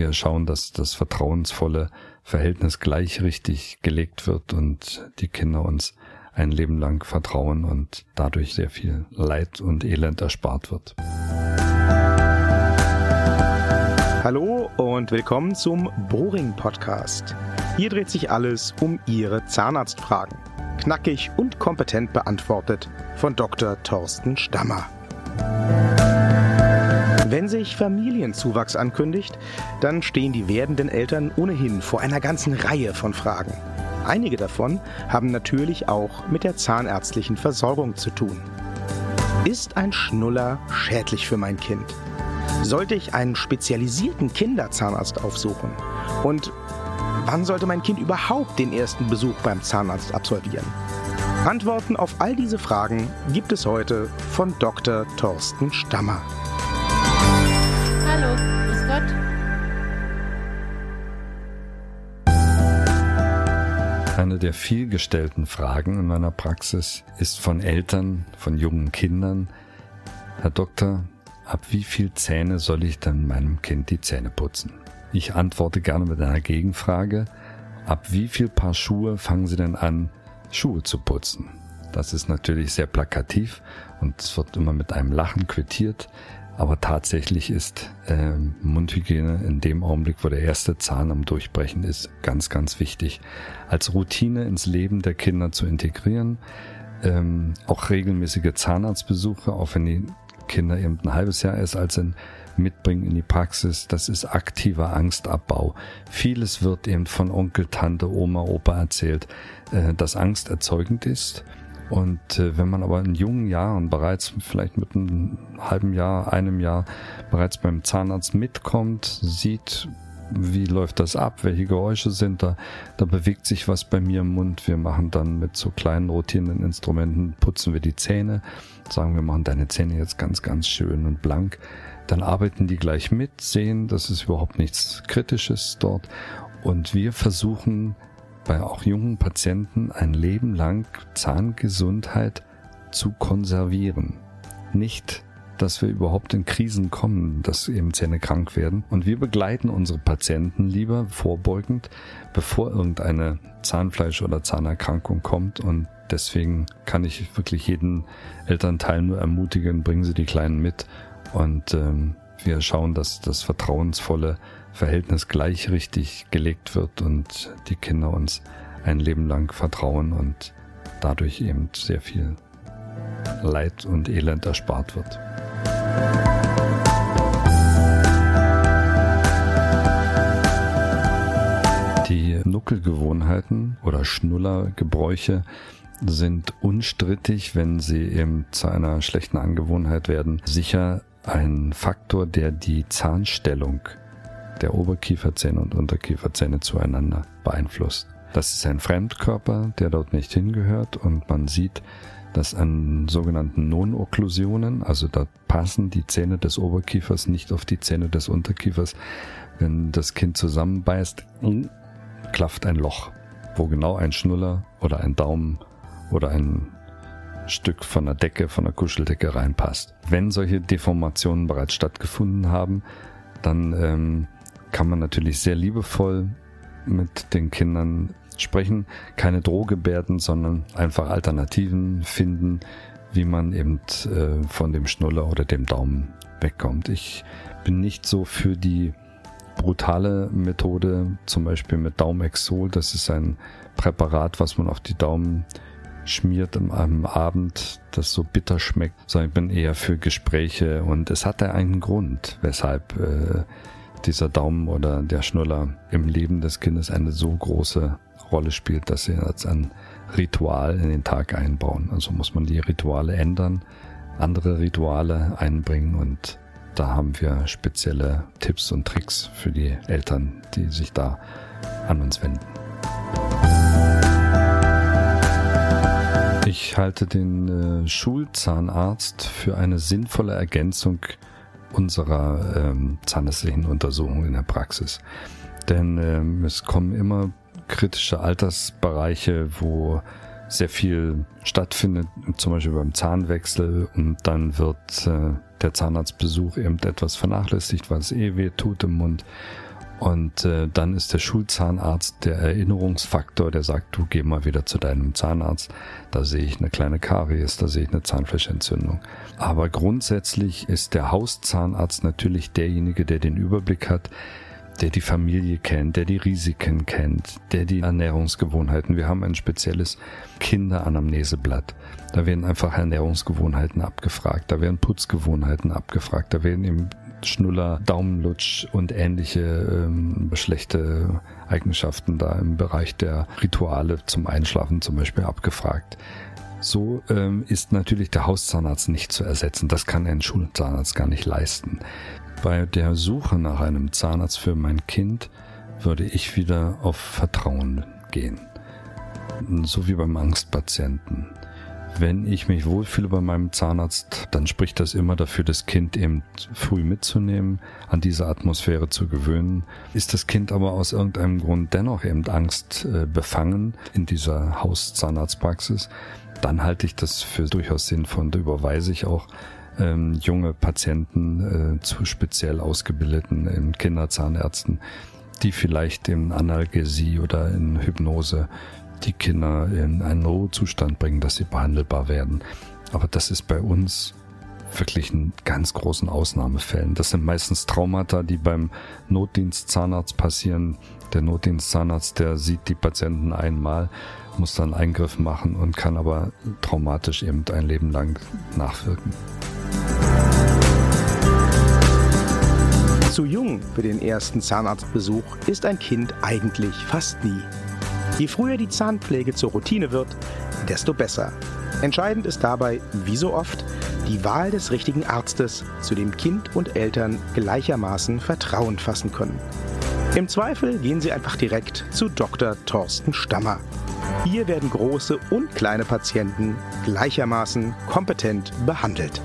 wir schauen, dass das vertrauensvolle Verhältnis gleich richtig gelegt wird und die Kinder uns ein Leben lang vertrauen und dadurch sehr viel Leid und Elend erspart wird. Hallo und willkommen zum Boring Podcast. Hier dreht sich alles um Ihre Zahnarztfragen. Knackig und kompetent beantwortet von Dr. Thorsten Stammer. Wenn sich Familienzuwachs ankündigt, dann stehen die werdenden Eltern ohnehin vor einer ganzen Reihe von Fragen. Einige davon haben natürlich auch mit der zahnärztlichen Versorgung zu tun. Ist ein Schnuller schädlich für mein Kind? Sollte ich einen spezialisierten Kinderzahnarzt aufsuchen? Und wann sollte mein Kind überhaupt den ersten Besuch beim Zahnarzt absolvieren? Antworten auf all diese Fragen gibt es heute von Dr. Thorsten Stammer. Hallo, grüß Gott. Eine der vielgestellten Fragen in meiner Praxis ist von Eltern, von jungen Kindern, Herr Doktor, ab wie viel Zähne soll ich dann meinem Kind die Zähne putzen? Ich antworte gerne mit einer Gegenfrage, ab wie viel Paar Schuhe fangen Sie denn an, Schuhe zu putzen? Das ist natürlich sehr plakativ und es wird immer mit einem Lachen quittiert. Aber tatsächlich ist äh, Mundhygiene in dem Augenblick, wo der erste Zahn am Durchbrechen ist, ganz, ganz wichtig. Als Routine ins Leben der Kinder zu integrieren. Ähm, auch regelmäßige Zahnarztbesuche, auch wenn die Kinder eben ein halbes Jahr erst alt sind, mitbringen in die Praxis. Das ist aktiver Angstabbau. Vieles wird eben von Onkel, Tante, Oma, Opa erzählt, äh, das angsterzeugend ist und äh, wenn man aber in jungen Jahren bereits vielleicht mit einem halben Jahr, einem Jahr bereits beim Zahnarzt mitkommt, sieht, wie läuft das ab, welche Geräusche sind da, da bewegt sich was bei mir im Mund. Wir machen dann mit so kleinen rotierenden Instrumenten, putzen wir die Zähne, sagen wir machen deine Zähne jetzt ganz, ganz schön und blank. Dann arbeiten die gleich mit, sehen, das ist überhaupt nichts Kritisches dort. Und wir versuchen bei auch jungen Patienten ein Leben lang Zahngesundheit zu konservieren. Nicht, dass wir überhaupt in Krisen kommen, dass eben Zähne krank werden. Und wir begleiten unsere Patienten lieber vorbeugend, bevor irgendeine Zahnfleisch- oder Zahnerkrankung kommt. Und deswegen kann ich wirklich jeden Elternteil nur ermutigen, bringen Sie die Kleinen mit und ähm, wir schauen, dass das vertrauensvolle Verhältnis gleich richtig gelegt wird und die Kinder uns ein Leben lang vertrauen und dadurch eben sehr viel Leid und Elend erspart wird. Die Nuckelgewohnheiten oder Schnullergebräuche sind unstrittig, wenn sie eben zu einer schlechten Angewohnheit werden, sicher ein Faktor, der die Zahnstellung der Oberkieferzähne und Unterkieferzähne zueinander beeinflusst. Das ist ein Fremdkörper, der dort nicht hingehört und man sieht, dass an sogenannten Non-Okklusionen, also da passen die Zähne des Oberkiefers nicht auf die Zähne des Unterkiefers. Wenn das Kind zusammenbeißt, klafft ein Loch, wo genau ein Schnuller oder ein Daumen oder ein Stück von der Decke, von der Kuscheldecke reinpasst. Wenn solche Deformationen bereits stattgefunden haben, dann ähm, kann man natürlich sehr liebevoll mit den Kindern sprechen, keine Drohgebärden, sondern einfach Alternativen finden, wie man eben äh, von dem Schnuller oder dem Daumen wegkommt. Ich bin nicht so für die brutale Methode, zum Beispiel mit Daumexol. Das ist ein Präparat, was man auf die Daumen schmiert am, am Abend, das so bitter schmeckt, sondern ich bin eher für Gespräche und es hat ja einen Grund, weshalb äh, dieser Daumen oder der Schnuller im Leben des Kindes eine so große Rolle spielt, dass sie als ein Ritual in den Tag einbauen. Also muss man die Rituale ändern, andere Rituale einbringen und da haben wir spezielle Tipps und Tricks für die Eltern, die sich da an uns wenden. Ich halte den äh, Schulzahnarzt für eine sinnvolle Ergänzung unserer ähm, zahnärztlichen Untersuchung in der Praxis. Denn ähm, es kommen immer kritische Altersbereiche, wo sehr viel stattfindet, zum Beispiel beim Zahnwechsel und dann wird äh, der Zahnarztbesuch eben etwas vernachlässigt, weil es eh weh tut im Mund. Und äh, dann ist der Schulzahnarzt der Erinnerungsfaktor, der sagt, du geh mal wieder zu deinem Zahnarzt, da sehe ich eine kleine Karies, da sehe ich eine Zahnfleischentzündung. Aber grundsätzlich ist der Hauszahnarzt natürlich derjenige, der den Überblick hat, der die Familie kennt, der die Risiken kennt, der die Ernährungsgewohnheiten. Wir haben ein spezielles Kinderanamneseblatt. Da werden einfach Ernährungsgewohnheiten abgefragt, da werden Putzgewohnheiten abgefragt, da werden eben Schnuller, Daumenlutsch und ähnliche ähm, schlechte Eigenschaften da im Bereich der Rituale zum Einschlafen zum Beispiel abgefragt. So ähm, ist natürlich der Hauszahnarzt nicht zu ersetzen. Das kann ein Schulzahnarzt gar nicht leisten. Bei der Suche nach einem Zahnarzt für mein Kind würde ich wieder auf Vertrauen gehen. So wie beim Angstpatienten. Wenn ich mich wohlfühle bei meinem Zahnarzt, dann spricht das immer dafür, das Kind eben früh mitzunehmen, an diese Atmosphäre zu gewöhnen. Ist das Kind aber aus irgendeinem Grund dennoch eben Angst äh, befangen in dieser Hauszahnarztpraxis, dann halte ich das für durchaus sinnvoll und überweise ich auch ähm, junge Patienten äh, zu speziell ausgebildeten ähm, Kinderzahnärzten, die vielleicht in Analgesie oder in Hypnose die Kinder in einen Ruhezustand bringen, dass sie behandelbar werden. Aber das ist bei uns wirklich in ganz großen Ausnahmefällen. Das sind meistens Traumata, die beim Notdienstzahnarzt passieren. Der Notdienstzahnarzt, der sieht die Patienten einmal, muss dann Eingriff machen und kann aber traumatisch eben ein Leben lang nachwirken. Zu jung für den ersten Zahnarztbesuch ist ein Kind eigentlich fast nie. Je früher die Zahnpflege zur Routine wird, desto besser. Entscheidend ist dabei, wie so oft, die Wahl des richtigen Arztes, zu dem Kind und Eltern gleichermaßen Vertrauen fassen können. Im Zweifel gehen Sie einfach direkt zu Dr. Thorsten Stammer. Hier werden große und kleine Patienten gleichermaßen kompetent behandelt.